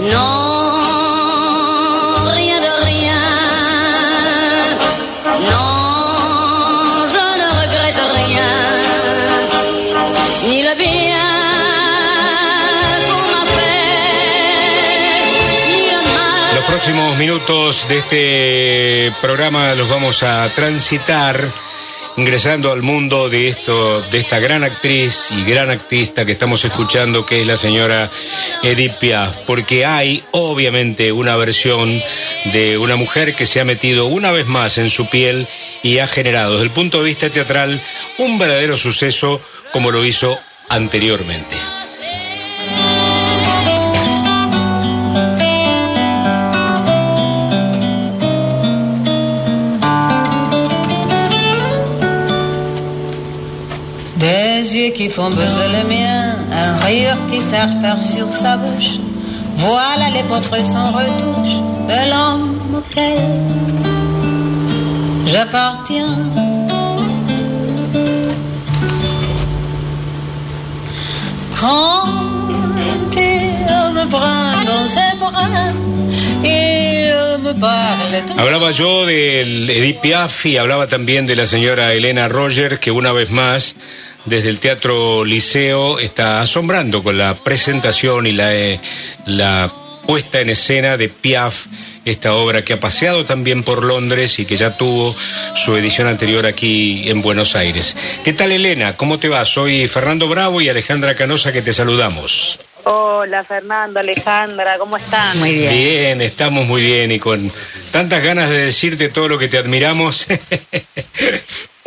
Non, rien de rien. Non, je ne regrette rien. Ni le bien qu'on m'a fait, ni le mal. Los próximos minutos de este programa los vamos a transitar ingresando al mundo de esto, de esta gran actriz y gran artista que estamos escuchando, que es la señora Edith Piaf, porque hay obviamente una versión de una mujer que se ha metido una vez más en su piel y ha generado, desde el punto de vista teatral, un verdadero suceso como lo hizo anteriormente. Des yeux qui font buzzer le mien, un rire qui s'arpère sur sa bouche. Voilà les portraits sans retouche de l'homme auquel j'appartiens. Quand il me prend dans ses bras, Hablaba yo del Edith Piaf y hablaba también de la señora Elena Roger, que una vez más, desde el Teatro Liceo, está asombrando con la presentación y la, eh, la puesta en escena de Piaf, esta obra que ha paseado también por Londres y que ya tuvo su edición anterior aquí en Buenos Aires. ¿Qué tal Elena? ¿Cómo te va? Soy Fernando Bravo y Alejandra Canosa que te saludamos. Hola Fernando, Alejandra, ¿cómo están? Muy bien. Bien, estamos muy bien y con tantas ganas de decirte todo lo que te admiramos.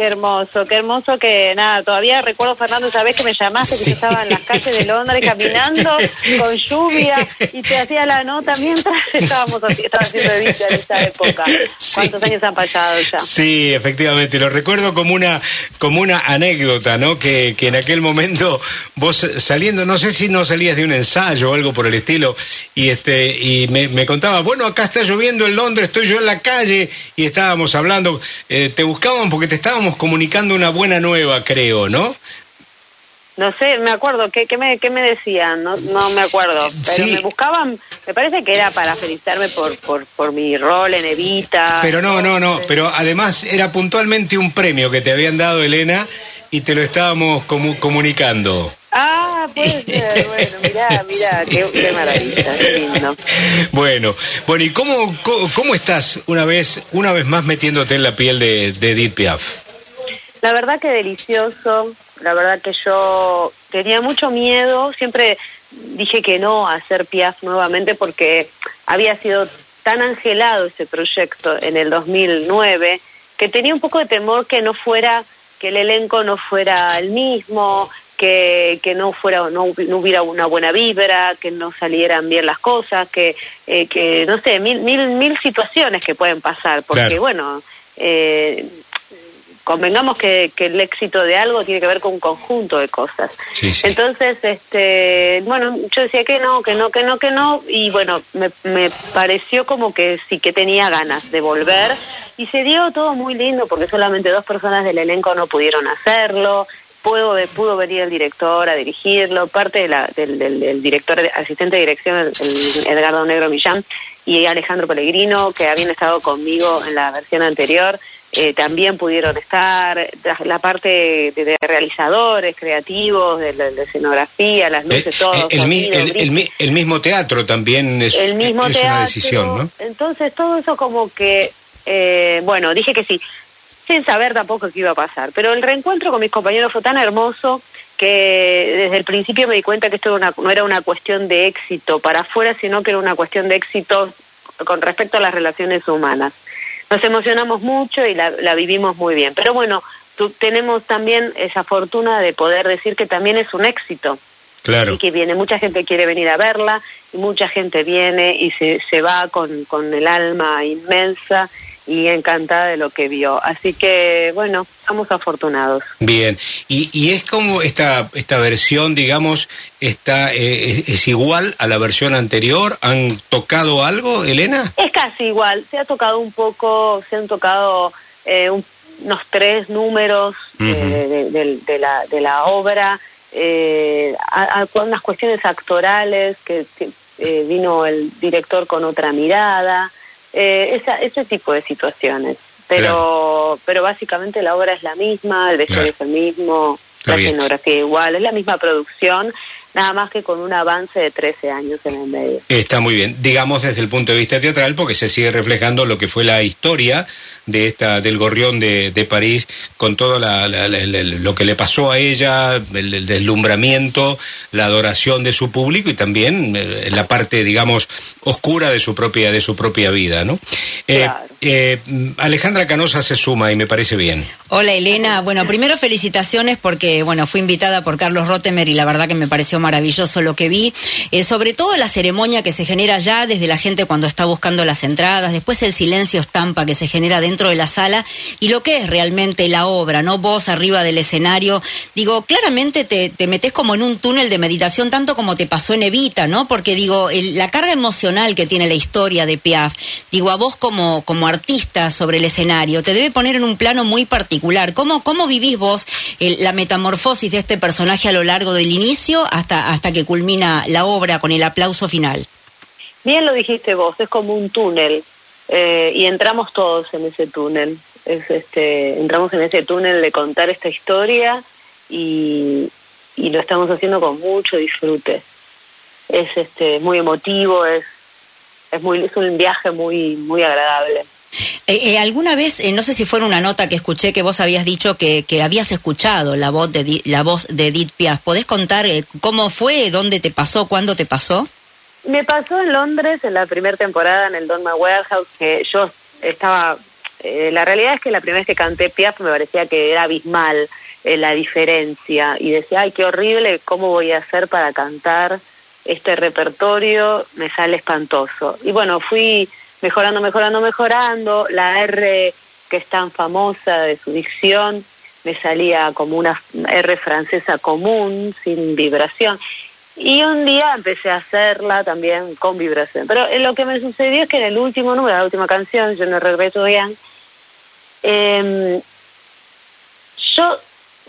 Qué hermoso, qué hermoso que nada, todavía recuerdo Fernando esa vez que me llamaste que yo estaba en las calles de Londres caminando con lluvia y te hacía la nota mientras estábamos estaba haciendo Evita en esa época. Sí. ¿Cuántos años han pasado ya? Sí, efectivamente, lo recuerdo como una como una anécdota, ¿no? Que, que en aquel momento vos saliendo, no sé si no salías de un ensayo o algo por el estilo, y este y me, me contaba, bueno, acá está lloviendo en Londres, estoy yo en la calle y estábamos hablando, eh, te buscaban porque te estábamos comunicando una buena nueva, creo, ¿no? No sé, me acuerdo, ¿qué, qué, me, qué me decían? No, no me acuerdo, pero Sí. me buscaban, me parece que era para felicitarme por, por, por mi rol en Evita. Pero no, no, no, pero además era puntualmente un premio que te habían dado, Elena, y te lo estábamos comu- comunicando. Ah, puede ser, bueno, mirá, mirá, qué, qué maravilla, qué lindo. Bueno, bueno, ¿y cómo estás una vez, una vez más metiéndote en la piel de, de Edith Piaf? La verdad que delicioso, la verdad que yo tenía mucho miedo, siempre dije que no a hacer Piaf nuevamente porque había sido tan angelado ese proyecto en el 2009 que tenía un poco de temor que no fuera, que el elenco no fuera el mismo, que, que no fuera no, no hubiera una buena vibra, que no salieran bien las cosas, que, eh, que no sé, mil, mil, mil situaciones que pueden pasar, porque Claro. bueno, eh, convengamos que, que el éxito de algo tiene que ver con un conjunto de cosas. Sí, sí. Entonces, este, bueno, yo decía que no, que no, que no, que no, y bueno, me, me pareció como que sí que tenía ganas de volver, y se dio todo muy lindo porque solamente dos personas del elenco no pudieron hacerlo. Pudo, pudo venir el director a dirigirlo, parte de la, del, del- del director, asistente de dirección, el, el Edgardo Negro Millán, y Alejandro Pellegrino, que habían estado conmigo en la versión anterior, eh, también pudieron estar, la, parte de, de realizadores, creativos, de, la escenografía, las luces, Eh, todo. el, mismo teatro también es, el mismo es teatro. una decisión, ¿no? Entonces todo eso como que, eh, bueno, dije que sí, sin saber tampoco qué iba a pasar. Pero el reencuentro con mis compañeros fue tan hermoso que desde el principio me di cuenta que esto era una- no era una cuestión de éxito para afuera, sino que era una cuestión de éxito con respecto a las relaciones humanas. Nos emocionamos mucho y la, la vivimos muy bien. Pero bueno, tu- tenemos también esa fortuna de poder decir que también es un éxito Claro. y que viene, mucha gente quiere venir a verla y mucha gente viene y se, se va con, con el alma inmensa y encantada de lo que vio. Así que, bueno, estamos afortunados. Bien, y, y es como esta, esta versión, digamos, está, eh, es, es igual a la versión anterior. ¿Han tocado algo, Elena? Es casi igual, se ha tocado un poco, se han tocado eh, un- unos tres números eh, de, de- de la, de la obra, eh, a- unas cuestiones actorales que, que, eh, vino el director con otra mirada, eh, esa, ese tipo de situaciones. Pero, pero básicamente la obra es la misma, el vestuario es el mismo, la escenografía igual, es la misma producción, nada más que con un avance de 13 años en el medio. Está muy bien, digamos desde el punto de vista teatral, porque se sigue reflejando lo que fue la historia de esta del gorrión de, de París con todo la, lo que le pasó a ella, el, deslumbramiento, la adoración de su público y también eh, la parte, digamos, oscura de su propia de su propia vida, ¿no? Eh, eh, Alejandra Canosa se suma y me parece bien. Hola Elena, bueno, primero felicitaciones porque, bueno, fui invitada por Carlos Rottemer y la verdad que me pareció maravilloso lo que vi, sobre todo la ceremonia que se genera ya desde la gente cuando está buscando las entradas, después el silencio estampa que se genera dentro dentro de la sala y lo que es realmente la obra, ¿no? Vos arriba del escenario, digo, claramente te, te metes como en un túnel de meditación, tanto como te pasó en Evita, ¿no? Porque digo, la carga emocional que tiene la historia de Piaf, digo, a vos como, como artista sobre el escenario, te debe poner en un plano muy particular. ¿Cómo, cómo vivís vos la metamorfosis de este personaje a lo largo del inicio hasta, hasta que culmina la obra con el aplauso final? Bien lo dijiste vos, es como un túnel. Eh, y entramos todos en ese túnel. Es este, entramos en ese túnel de contar esta historia y, y lo estamos haciendo con mucho disfrute. Es este, muy emotivo, es, es, muy, es un viaje muy, muy agradable. Eh, eh, alguna vez, no sé si fue una nota que escuché que vos habías dicho que, que habías escuchado la voz de la voz de Edith Piaf. ¿Podés contar cómo fue, dónde te pasó, cuándo te pasó? Me pasó en Londres en la primera temporada en el Dogma Warehouse que yo estaba... Eh, la realidad es que la primera vez que canté Piaf me parecía que era abismal eh, la diferencia y decía, ay, qué horrible, ¿cómo voy a hacer para cantar este repertorio? Me sale espantoso. Y bueno, fui mejorando, mejorando, mejorando. La R que es tan famosa de su dicción me salía como una R francesa común, sin vibración. Y un día empecé a hacerla también con vibración. Pero lo que me sucedió es que en el último número, la última canción, Yo no regreso bien, eh, yo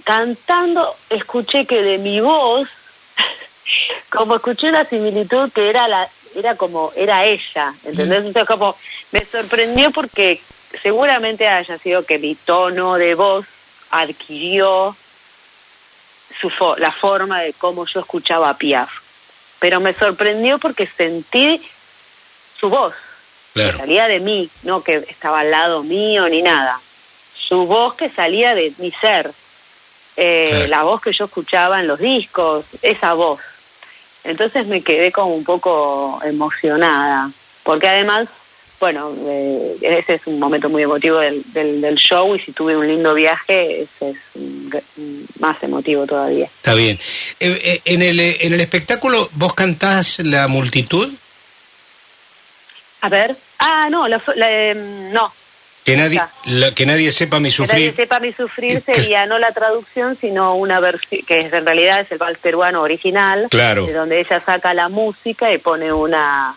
cantando escuché que de mi voz, como escuché una similitud que era la era como era ella, ¿entendés? Entonces como me sorprendió porque seguramente haya sido que mi tono de voz adquirió su la forma de cómo yo escuchaba a Piaf. Pero me sorprendió porque sentí su voz, que salía de mí, no que estaba al lado mío ni nada. Su voz que salía de mi ser, eh, la voz que yo escuchaba en los discos, esa voz. Entonces me quedé como un poco emocionada, porque además bueno, eh, ese es un momento muy emotivo del, del, show y si tuve un lindo viaje, ese es más emotivo todavía. Está bien. Eh, eh, en, el, en el espectáculo, ¿vos cantás la multitud? A ver. Ah, no, la, em, no. Que nadie, que nadie sepa mi sufrir. Que nadie sepa mi sufrir sería no la traducción, sino una versión, que en realidad es el vals peruano original. Claro. De donde ella saca la música y pone una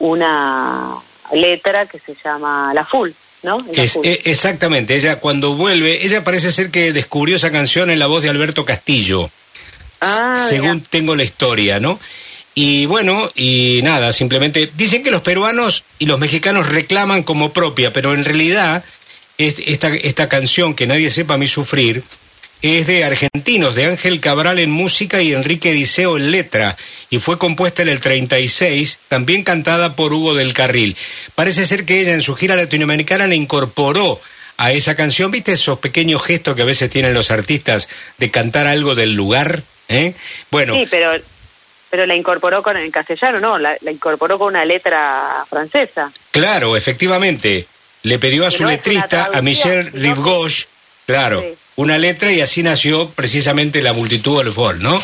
una letra que se llama La Full. ¿No? Exactamente, ella cuando vuelve, ella parece ser que descubrió esa canción en la voz de Alberto Castillo, ah, según tengo la historia, ¿no? Y bueno, y nada, simplemente dicen que los peruanos y los mexicanos reclaman como propia, pero en realidad esta, esta canción, que nadie sepa mi sufrir, es de argentinos, de Ángel Cabral en música y Enrique Diceo en letra, y fue compuesta en el 36, también cantada por Hugo del Carril. Parece ser que ella en su gira latinoamericana le incorporó a esa canción, ¿viste esos pequeños gestos que a veces tienen los artistas de cantar algo del lugar? ¿Eh? Bueno. Sí, pero, pero la incorporó con, en castellano, ¿no? La, incorporó con una letra francesa. Claro, efectivamente. Le pidió a su letrista, a Michel Rivgauche, claro una letra y así nació precisamente la multitud del fol, ¿no?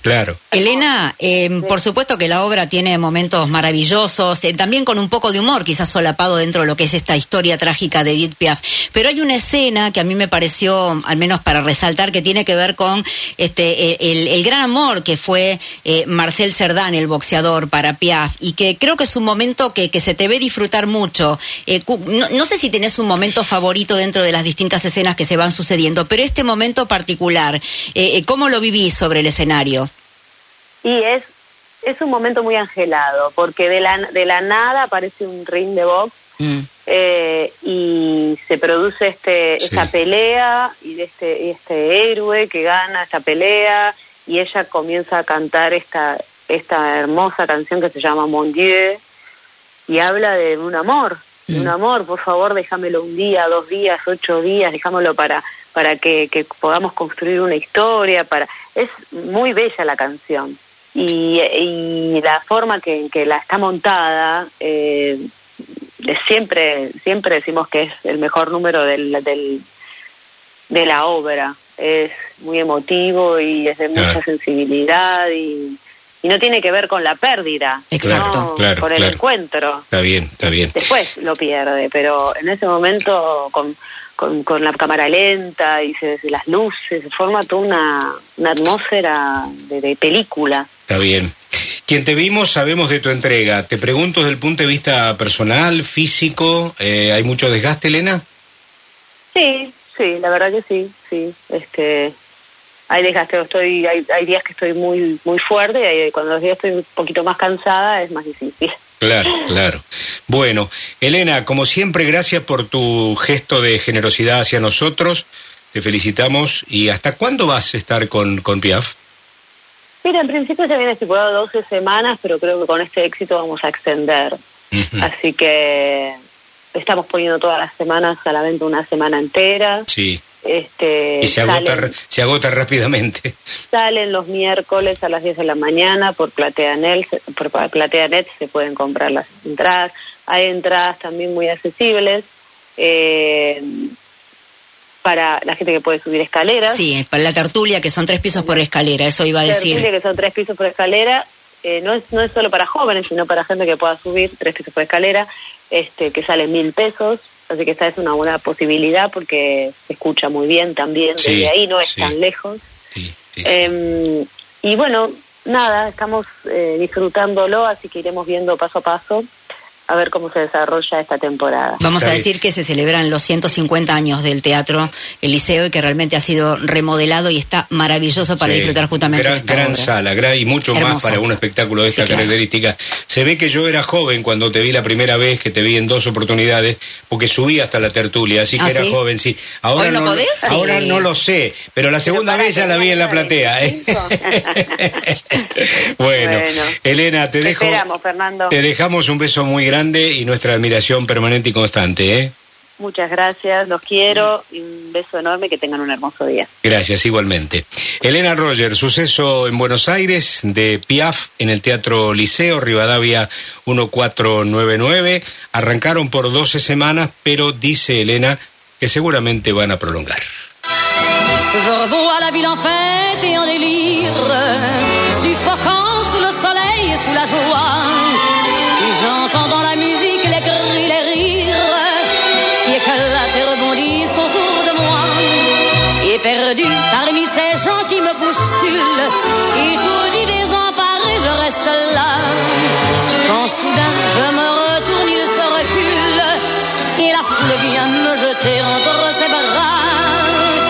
Claro. Elena, eh, por supuesto que la obra tiene momentos maravillosos, eh, también con un poco de humor, quizás solapado dentro de lo que es esta historia trágica de Edith Piaf. Pero hay una escena que a mí me pareció, al menos para resaltar, que tiene que ver con este eh, el, gran amor que fue Marcel Cerdán, el boxeador, para Piaf, y que creo que es un momento que, que se te ve disfrutar mucho. No, no, sé si tenés un momento favorito dentro de las distintas escenas que se van sucediendo, pero este momento particular, ¿cómo lo vivís sobre el escenario? Y es es un momento muy angelado, porque de la, de la nada aparece un ring de box Mm. eh, y se produce este Sí. esta pelea y de este y este héroe que gana esta pelea y ella comienza a cantar esta esta hermosa canción que se llama Mon Dieu y habla de un amor de un Mm. amor por favor déjamelo un día dos días ocho días déjamelo para para que, que podamos construir una historia para es muy bella la canción y, y la forma que, que la está montada eh, siempre siempre decimos que es el mejor número del, del de la obra es muy emotivo y es de mucha sensibilidad y, y no tiene que ver con la pérdida Exacto. sino Claro, con el claro. encuentro Está bien, está bien. después lo pierde, pero en ese momento con, con, con la cámara lenta y se, las luces, se forma toda una, una atmósfera de, de película. Está bien. Quien te vimos sabemos de tu entrega. Te pregunto desde el punto de vista personal, físico, eh, ¿hay mucho desgaste, Elena? Sí, sí, la verdad que sí, sí. Este, hay desgaste, estoy, hay, hay días que estoy muy muy fuerte y hay- cuando los días estoy un poquito más cansada es más difícil. Claro, claro. Bueno, Elena, como siempre, gracias por tu gesto de generosidad hacia nosotros. Te felicitamos. ¿Y hasta cuándo vas a estar con, con Piaf? Mira, en principio se habían estipulado 12 semanas, pero creo que con este éxito vamos a extender. Así que estamos poniendo todas las semanas a la venta una semana entera. Sí. Este, Y se agota, salen, se agota rápidamente. salen los miércoles a las 10 de la mañana por PlateaNet, por PlateaNet se pueden comprar las entradas. Hay entradas también muy accesibles eh, para la gente que puede subir escaleras. Sí, para la tertulia, que son tres pisos por escalera, eso iba a Tertulia, decir. que son tres pisos por escalera. eh, no, es, no es solo para jóvenes, sino para gente que pueda subir tres pisos por escalera, este, que sale mil pesos. Así que esta es una buena posibilidad porque se escucha muy bien también. Sí, Desde ahí no es sí. tan lejos. Sí. Eh, y bueno, nada, estamos eh, disfrutándolo, así que iremos viendo paso a paso a ver cómo se desarrolla esta temporada. Vamos a decir que se celebran los 150 años del teatro El Liceo y que realmente ha sido remodelado y está maravilloso para Sí, disfrutar justamente gran, de esta gran obra. sala, gran- y mucho más para un espectáculo de esta Sí, claro. característica. Se ve que yo era joven cuando te vi la primera vez, que te vi en dos oportunidades, porque subí hasta la tertulia, así que ¿Ah, era sí? joven, sí. Ahora ¿Hoy no podés? Ahora Sí. no lo sé, pero la segunda vez ya la vi en la tenés platea. ¿eh? 25. bueno, Bueno. Elena, te Te dejo. esperamos, Fernando. Te dejamos un beso muy grande y nuestra admiración permanente y constante, ¿eh? Muchas gracias, los quiero y un beso enorme, que tengan un hermoso día. Gracias, igualmente. Elena Roger, suceso en Buenos Aires de Piaf en el Teatro Liceo, Rivadavia 1499. Arrancaron por 12 semanas, pero dice Elena que seguramente van a prolongar. Je revois la ville en fête et en délire, suffocant sous le soleil et sous la joie. Et j'entends perdu parmi ces gens qui me bousculent, étourdi, désemparé, je reste là. Quand soudain je me retourne, il se recule, et la foule vient me jeter entre ses bras.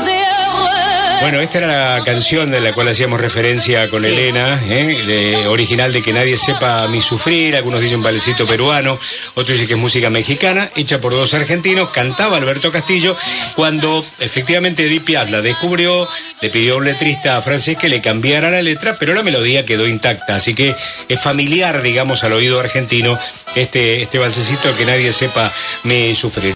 Bueno, esta era la canción de la cual hacíamos referencia con Sí. Elena, ¿eh? de- original de Que Nadie Sepa Mi Sufrir, algunos dicen balecito peruano, otros dicen que es música mexicana, hecha por dos argentinos, cantaba Alberto Castillo, cuando efectivamente Edith Piaf la descubrió, le pidió a un letrista francés que le cambiara la letra, pero la melodía quedó intacta, así que es familiar, digamos, al oído argentino este, este balsecito Que Nadie Sepa Mi Sufrir.